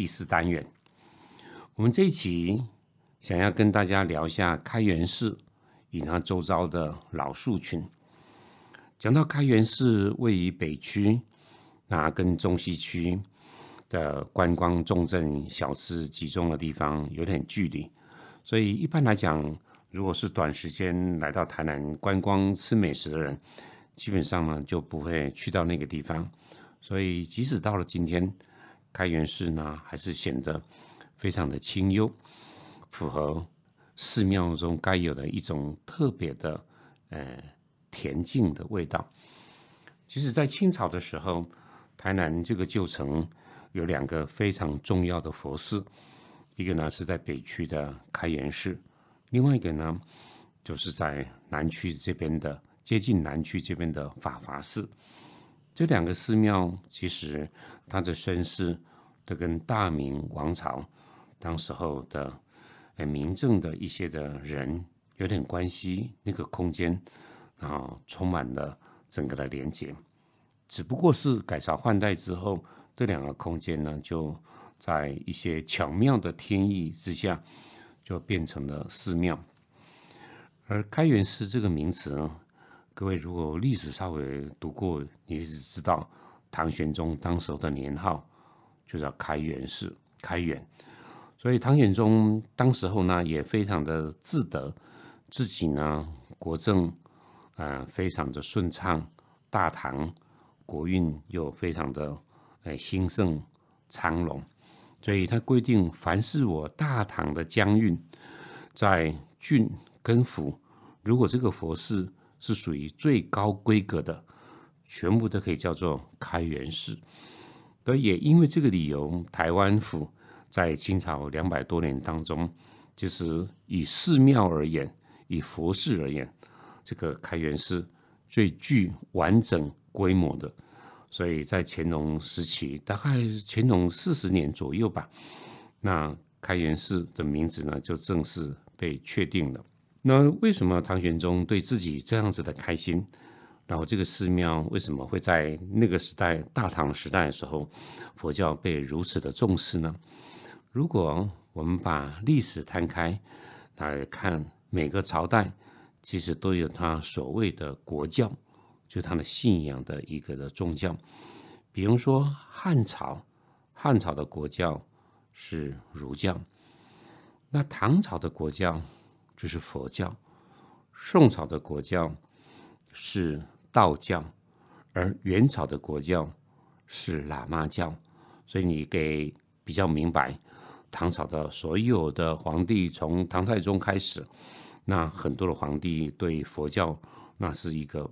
第四单元，我们这一期想要跟大家聊一下开元寺与它周遭的老树群。讲到开元寺位于北区，那跟中西区的观光重镇、小吃集中的地方有点距离，所以一般来讲，如果是短时间来到台南观光吃美食的人，基本上呢就不会去到那个地方。所以即使到了今天。开元寺呢，还是显得非常的清幽，符合寺庙中该有的一种特别的呃恬静的味道。其实，在清朝的时候，台南这个旧城有两个非常重要的佛寺，一个呢是在北区的开元寺，另外一个呢就是在南区这边的接近南区这边的法华寺。这两个寺庙其实它的身世都跟大明王朝当时候的呃民政的一些的人有点关系，那个空间啊充满了整个的连接。只不过是改朝换代之后，这两个空间呢就在一些巧妙的天意之下，就变成了寺庙。而开元寺这个名词呢？各位，如果历史稍微读过，你是知道唐玄宗当时候的年号就叫开元寺，开元。所以唐玄宗当时候呢，也非常的自得，自己呢国政啊非常的顺畅，大唐国运又非常的哎兴盛昌隆，所以他规定，凡是我大唐的疆域，在郡跟府，如果这个佛寺。是属于最高规格的，全部都可以叫做开元寺。而也因为这个理由，台湾府在清朝两百多年当中，就是以寺庙而言，以佛寺而言，这个开元寺最具完整规模的。所以在乾隆时期，大概乾隆四十年左右吧，那开元寺的名字呢，就正式被确定了。那为什么唐玄宗对自己这样子的开心？然后这个寺庙为什么会在那个时代大唐时代的时候，佛教被如此的重视呢？如果我们把历史摊开来看，每个朝代其实都有他所谓的国教，就他的信仰的一个的宗教。比如说汉朝，汉朝的国教是儒教，那唐朝的国教。就是佛教，宋朝的国教是道教，而元朝的国教是喇嘛教，所以你给比较明白，唐朝的所有的皇帝，从唐太宗开始，那很多的皇帝对佛教那是一个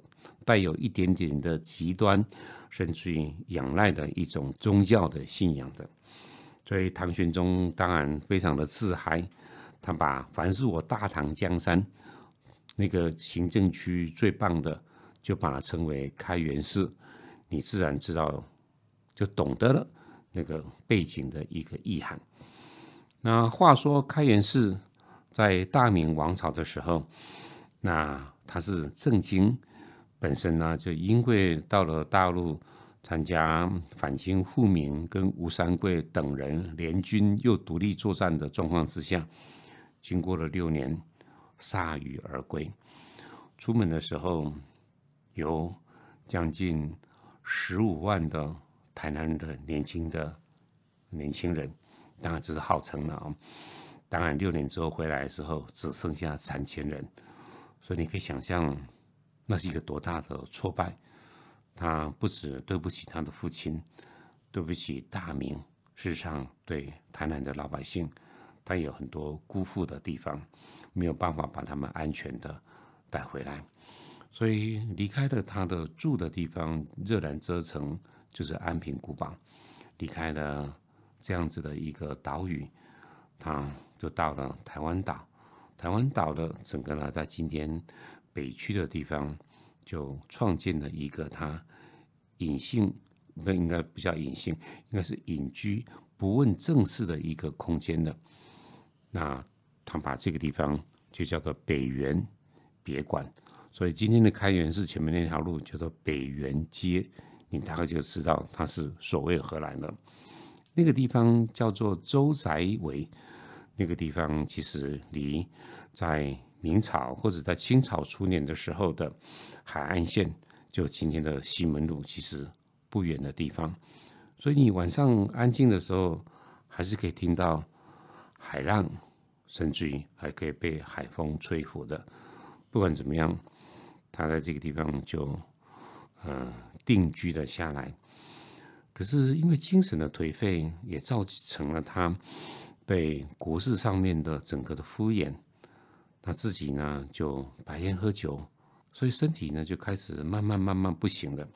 带有一点点的极端，甚至于仰赖的一种宗教的信仰的，所以唐玄宗当然非常的自嗨。他把凡是我大唐江山那个行政区最棒的，就把它称为开元寺。你自然知道，就懂得了那个背景的一个意涵。那话说开元寺在大明王朝的时候，那他是正经本身呢，就因为到了大陆参加反清复明，跟吴三桂等人联军又独立作战的状况之下。经过了六年，铩羽而归。出门的时候，有将近十五万的台南的年轻的年轻人，当然这是号称了啊。当然六年之后回来的时候，只剩下三千人。所以你可以想象，那是一个多大的挫败。他不止对不起他的父亲，对不起大明，事实上对台南的老百姓。但有很多辜负的地方，没有办法把他们安全的带回来，所以离开了他的住的地方，热兰遮城就是安平古堡，离开了这样子的一个岛屿，他就到了台湾岛。台湾岛的整个呢，在今天北区的地方，就创建了一个他隐性，不应该不叫隐性，应该是隐居不问政事的一个空间的。那他把这个地方就叫做北园别馆，所以今天的开元寺前面那条路叫做北园街，你大概就知道它是所谓荷兰了。那个地方叫做周宅围。那个地方其实离在明朝或者在清朝初年的时候的海岸线，就今天的西门路，其实不远的地方。所以你晚上安静的时候，还是可以听到海浪，甚至于还可以被海风吹拂的。不管怎么样，他在这个地方就呃定居了下来。可是因为精神的颓废，也造成了他。被国事上面的整个的敷衍，他自己呢就白天喝酒，所以身体呢就开始慢慢慢慢不行了。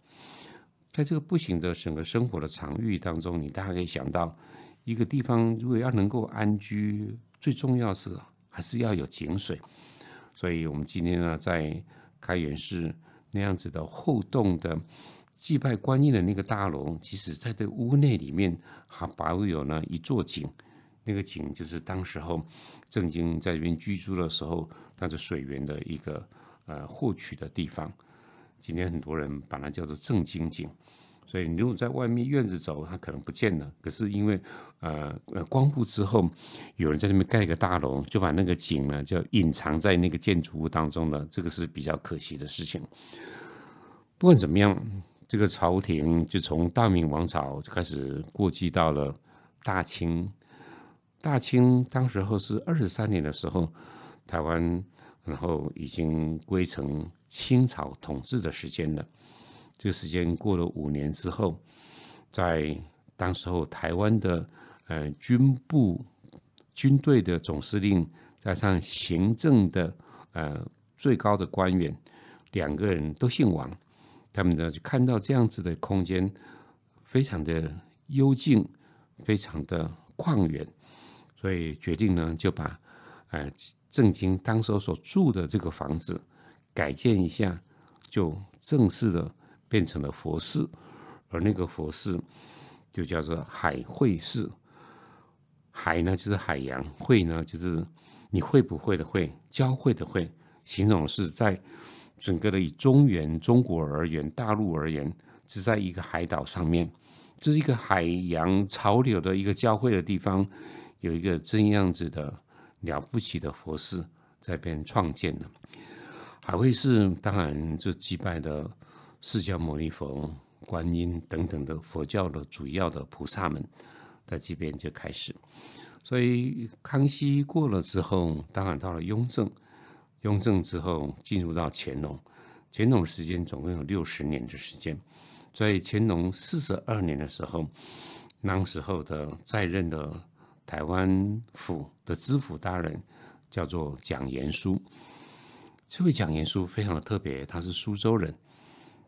在这个不行的整个生活的场域当中，你大家可以想到，一个地方如果要能够安居，最重要是还是要有井水。所以我们今天呢在开元寺那样子的后洞的祭拜观音的那个大楼，其实在这屋内里面还保有呢一座井。那个井就是当时候正经在这边居住的时候，它的水源的一个呃获取的地方。今天很多人把它叫做正经井，所以你如果在外面院子走，它可能不见了。可是因为呃呃光复之后，有人在那边盖一个大楼，就把那个井呢就隐藏在那个建筑物当中了。这个是比较可惜的事情。不管怎么样，这个朝廷就从大明王朝就开始过继到了大清。大清当时候是二十三年的时候，台湾然后已经归成清朝统治的时间了。这个时间过了五年之后，在当时候台湾的呃军部军队的总司令，加上行政的呃最高的官员，两个人都姓王，他们呢就看到这样子的空间非常的幽静，非常的旷远。所以决定呢，就把，呃，郑经当时所住的这个房子改建一下，就正式的变成了佛寺，而那个佛寺就叫做海会寺。海呢就是海洋，会呢就是你会不会的会，交汇的会，形容是在整个的以中原中国而言，大陆而言，是在一个海岛上面，这是一个海洋潮流的一个交汇的地方。有一个这样子的了不起的佛寺在边创建的，海会寺当然就击败的释迦牟尼佛、观音等等的佛教的主要的菩萨们在这边就开始。所以康熙过了之后，当然到了雍正，雍正之后进入到乾隆，乾隆时间总共有六十年的时间。在乾隆四十二年的时候，那时候的在任的。台湾府的知府大人叫做蒋延书，这位蒋延书非常的特别，他是苏州人，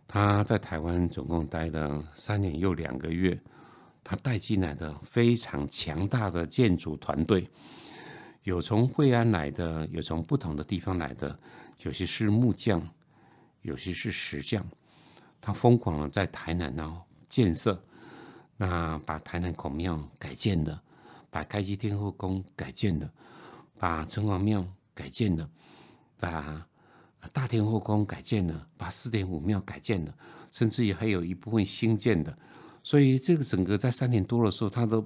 他在台湾总共待了三年又两个月，他带进来的非常强大的建筑团队，有从惠安来的，有从不同的地方来的，有些是木匠，有些是石匠，他疯狂的在台南呢建设，那把台南孔庙改建了。把开基天后宫改建了，把城隍庙改建了，把大天后宫改建了，把四点五庙改建了，甚至于还有一部分新建的。所以这个整个在三年多的时候，他都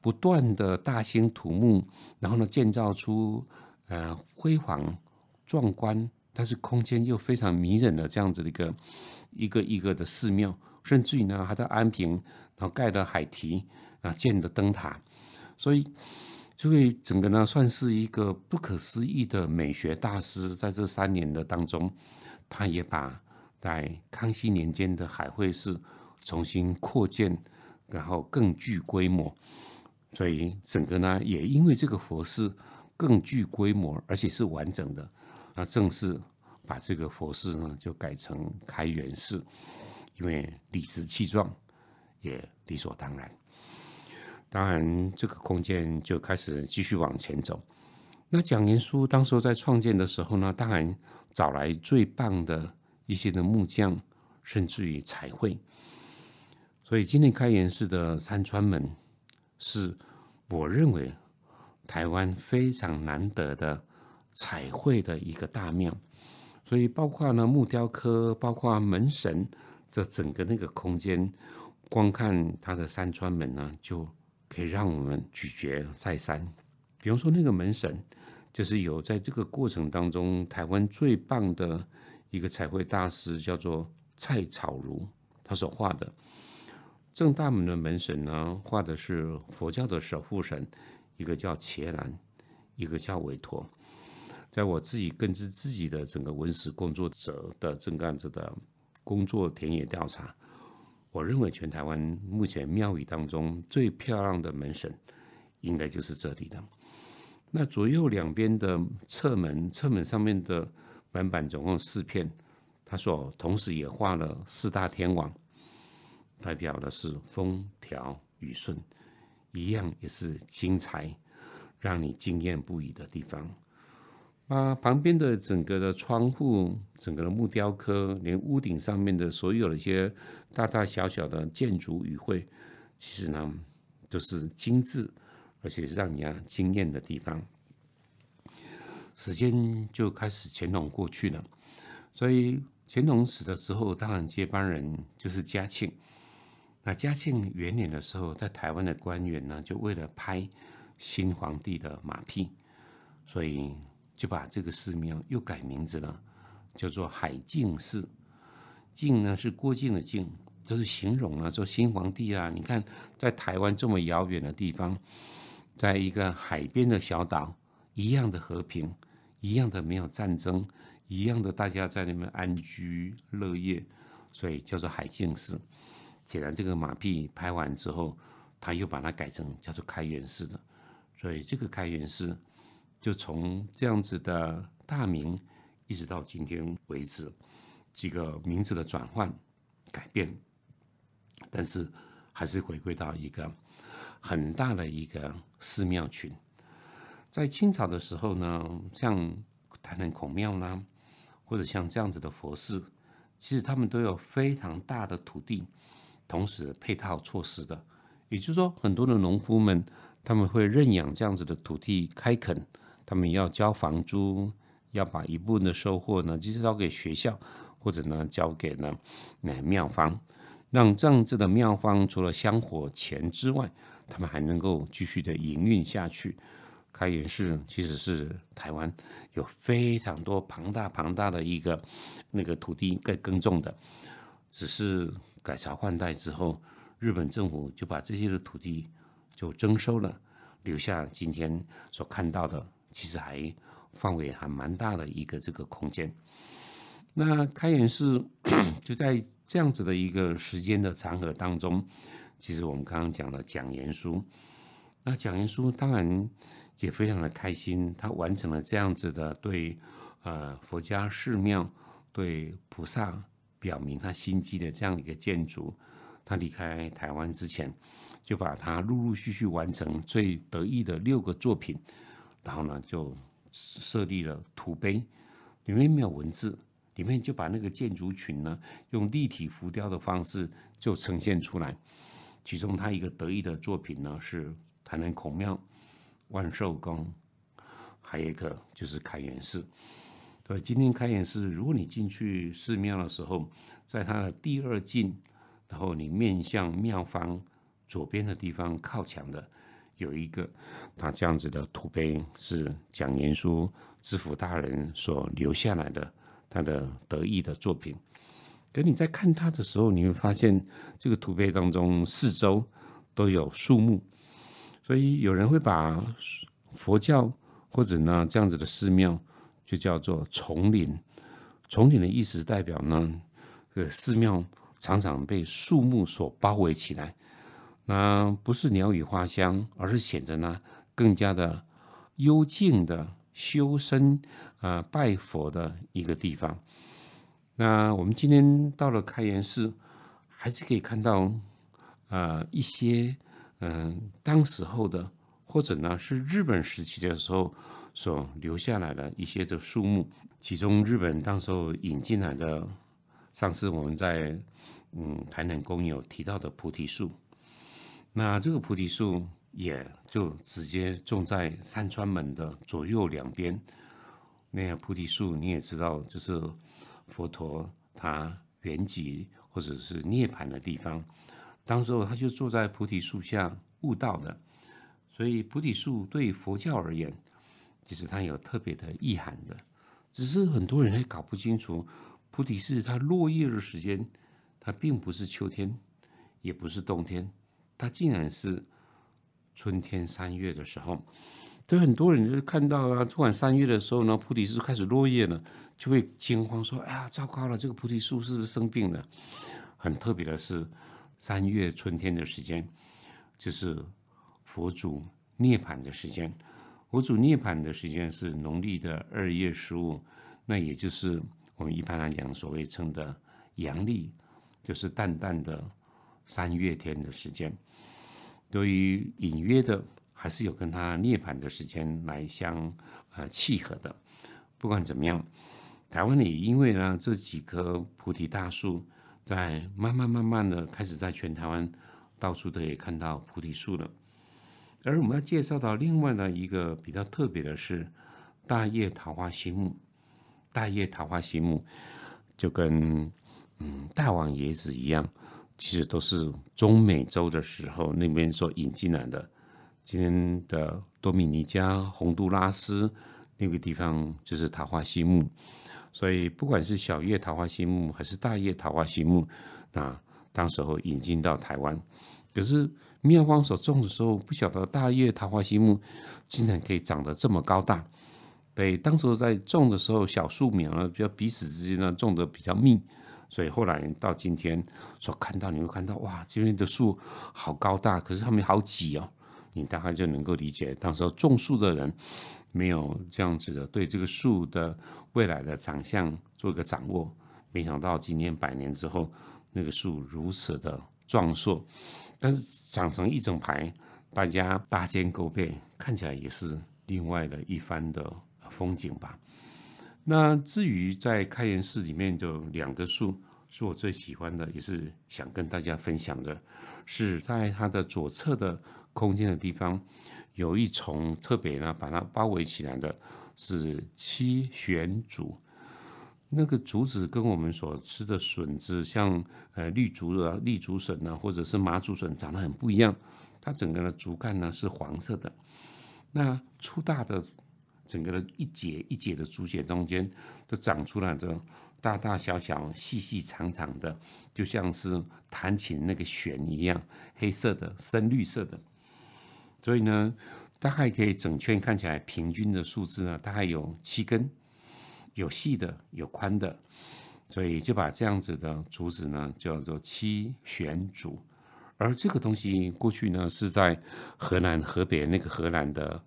不断的大兴土木，然后呢建造出呃辉煌壮观，但是空间又非常迷人的这样子的一个一个一个的寺庙，甚至于呢还在安平然后盖的海堤啊建的灯塔。所以，所以整个呢，算是一个不可思议的美学大师。在这三年的当中，他也把在康熙年间的海会寺重新扩建，然后更具规模。所以，整个呢，也因为这个佛寺更具规模，而且是完整的，那正式把这个佛寺呢，就改成开元寺，因为理直气壮，也理所当然。当然，这个空间就开始继续往前走。那讲言书当时在创建的时候呢，当然找来最棒的一些的木匠，甚至于彩绘。所以今天开元寺的山川门，是我认为台湾非常难得的彩绘的一个大庙。所以包括呢木雕刻，包括门神，这整个那个空间，光看它的山川门呢，就可以让我们咀嚼再三。比方说那个门神。就是有在这个过程当中，台湾最棒的一个彩绘大师叫做蔡草如，他所画的正大门的门神呢，画的是佛教的守护神，一个叫伽蓝，一个叫韦陀。在我自己根据自己的整个文史工作者的这样子的工作田野调查，我认为全台湾目前庙宇当中最漂亮的门神，应该就是这里的。那左右两边的侧门，侧门上面的门板总共四片，他说同时也画了四大天王，代表的是风调雨顺，一样也是精彩，让你惊艳不已的地方。啊，旁边的整个的窗户，整个的木雕刻，连屋顶上面的所有的一些大大小小的建筑语汇，其实呢都是精致。而且让人家惊艳的地方，时间就开始乾隆过去了，所以乾隆死的时候，当然接班人就是嘉庆。那嘉庆元年的时候，在台湾的官员呢，就为了拍新皇帝的马屁，所以就把这个寺庙又改名字了，叫做海静寺。静呢是郭靖的靖，就是形容啊，说新皇帝啊，你看在台湾这么遥远的地方。在一个海边的小岛，一样的和平，一样的没有战争，一样的大家在那边安居乐业，所以叫做海静寺。显然，这个马屁拍完之后，他又把它改成叫做开元寺的，所以这个开元寺就从这样子的大名，一直到今天为止，几个名字的转换改变，但是还是回归到一个。很大的一个寺庙群，在清朝的时候呢，像台南孔庙啦，或者像这样子的佛寺，其实他们都有非常大的土地，同时配套措施的。也就是说，很多的农夫们他们会认养这样子的土地开垦，他们要交房租，要把一部分的收获呢，其实交给学校，或者呢交给呢那庙方，让这样子的庙方除了香火钱之外，他们还能够继续的营运下去。开元寺其实是台湾有非常多庞大庞大的一个那个土地该耕种的，只是改朝换代之后，日本政府就把这些的土地就征收了，留下今天所看到的，其实还范围还蛮大的一个这个空间。那开元寺就在这样子的一个时间的长河当中。其实我们刚刚讲了讲言书，那讲言书当然也非常的开心，他完成了这样子的对呃佛家寺庙、对菩萨表明他心机的这样一个建筑。他离开台湾之前，就把他陆陆续续完成最得意的六个作品，然后呢就设立了土碑，里面没有文字，里面就把那个建筑群呢用立体浮雕的方式就呈现出来。其中，他一个得意的作品呢是台南孔庙、万寿宫，还有一个就是开元寺。对，今天开元寺，如果你进去寺庙的时候，在它的第二进，然后你面向庙方左边的地方靠墙的，有一个他这样子的土碑，是蒋延书知府大人所留下来的他的得意的作品。可你在看他的时候，你会发现这个土碑当中四周都有树木，所以有人会把佛教或者呢这样子的寺庙就叫做丛林。丛林的意思代表呢，呃，寺庙常常被树木所包围起来，那不是鸟语花香，而是显得呢更加的幽静的修身啊拜佛的一个地方。那我们今天到了开元寺，还是可以看到，呃，一些嗯，当时候的或者呢是日本时期的时候所留下来的一些的树木，其中日本当时候引进来的，上次我们在嗯台南公有提到的菩提树，那这个菩提树也就直接种在山川门的左右两边。那个菩提树你也知道，就是佛陀他圆寂或者是涅槃的地方。当时候他就坐在菩提树下悟道的，所以菩提树对佛教而言，其实它有特别的意涵的。只是很多人还搞不清楚，菩提是它落叶的时间，它并不是秋天，也不是冬天，它竟然是春天三月的时候。对很多人就是看到啊，突然三月的时候呢，菩提树开始落叶了，就会惊慌说：“哎呀，糟糕了，这个菩提树是不是生病了？”很特别的是。三月春天的时间，就是佛祖涅槃的时间。佛祖涅槃的时间是农历的二月十五，那也就是我们一般来讲所谓称的阳历，就是淡淡的三月天的时间。对于隐约的，还是有跟他涅槃的时间来相呃契合的。不管怎么样，台湾也因为呢这几棵菩提大树。在慢慢慢慢的开始在全台湾到处都可以看到菩提树了，而我们要介绍到另外的一个比较特别的是大叶桃花心木。大叶桃花心木就跟嗯大王椰子一样，其实都是中美洲的时候那边所引进来的。今天的多米尼加、洪都拉斯那个地方就是桃花心木。所以，不管是小叶桃花心木还是大叶桃花心木，那当时候引进到台湾，可是妙方所种的时候，不晓得大叶桃花心木竟然可以长得这么高大。对，当时在种的时候，小树苗呢，比较彼此之间呢种的比较密，所以后来到今天所看到，你会看到哇，这边的树好高大，可是它们好挤哦。你大概就能够理解，当时种树的人没有这样子的对这个树的未来的长相做一个掌握。没想到今天百年之后，那个树如此的壮硕，但是长成一整排，大家搭肩勾背，看起来也是另外的一番的风景吧。那至于在开元寺里面的两个树，是我最喜欢的，也是想跟大家分享的，是在它的左侧的。空间的地方有一丛特别呢，把它包围起来的是七玄竹。那个竹子跟我们所吃的笋子，像呃绿竹啊、绿竹笋呢，或者是麻竹笋，长得很不一样。它整个的竹干呢是黄色的，那粗大的整个的一节一节的竹节中间都长出来的大大小小、细细长长的，就像是弹琴那个弦一样，黑色的、深绿色的。所以呢，大概可以整圈看起来平均的数字呢，大概有七根，有细的，有宽的，所以就把这样子的竹子呢叫做七弦竹。而这个东西过去呢是在河南、河北那个河南的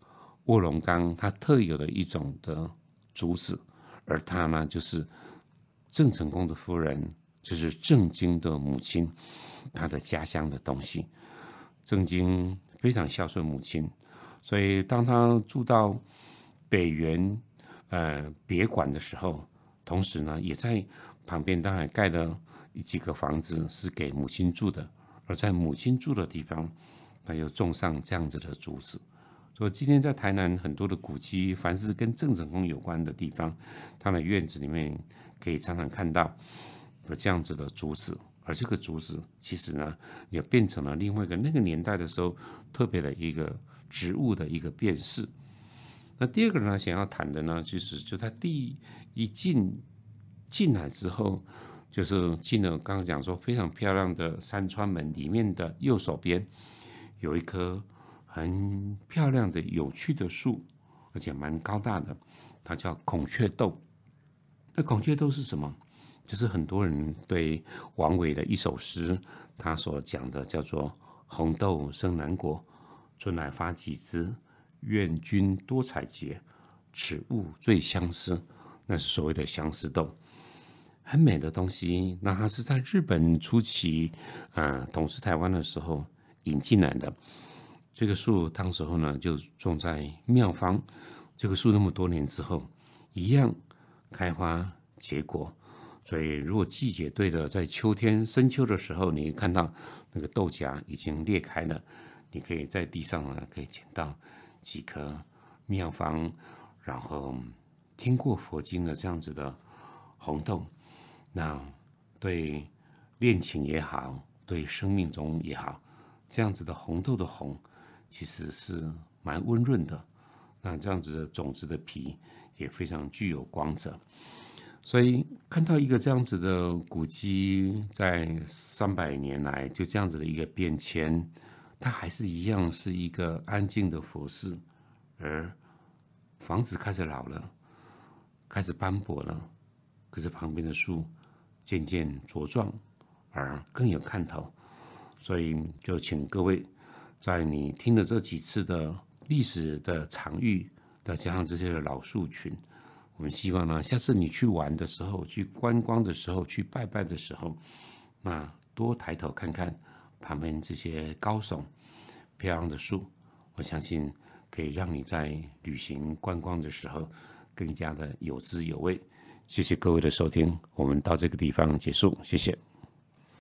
卧龙岗，它特有的一种的竹子，而它呢就是郑成功的夫人，就是郑经的母亲，她的家乡的东西，郑经。非常孝顺母亲，所以当他住到北园呃别馆的时候，同时呢也在旁边当然盖了几个房子是给母亲住的，而在母亲住的地方，他又种上这样子的竹子。所以今天在台南很多的古迹，凡是跟郑成功有关的地方，他的院子里面可以常常看到有这样子的竹子。而这个竹子其实呢，也变成了另外一个那个年代的时候特别的一个植物的一个辨识。那第二个呢，想要谈的呢，就是就他第一进进来之后，就是进了刚刚讲说非常漂亮的山川门里面的右手边，有一棵很漂亮的有趣的树，而且蛮高大的，它叫孔雀豆。那孔雀豆是什么？就是很多人对王维的一首诗，他所讲的叫做“红豆生南国，春来发几枝，愿君多采撷，此物最相思”，那是所谓的相思豆，很美的东西。那它是在日本初期，呃，统治台湾的时候，引进来的。这个树当时候呢就种在庙方，这个树那么多年之后，一样开花结果。所以如果季节对的，在秋天深秋的时候，你看到那个豆荚已经裂开了，你可以在地上呢可以捡到几颗妙方，然后听过佛经的这样子的红豆，那对恋情也好，对生命中也好，这样子的红豆的红。其实是蛮温润的，那这样子的种子的皮也非常具有光泽，所以看到一个这样子的古迹，在三百年来就这样子的一个变迁，它还是一样是一个安静的佛寺，而房子开始老了，开始斑驳了，可是旁边的树渐渐茁壮而更有看头，所以就请各位。在你听的这几次的历史的场域，再加上这些的老树群，我们希望呢，下次你去玩的时候、去观光的时候、去拜拜的时候，那多抬头看看旁边这些高耸、漂亮的树，我相信可以让你在旅行观光的时候更加的有滋有味。谢谢各位的收听，我们到这个地方结束，谢谢。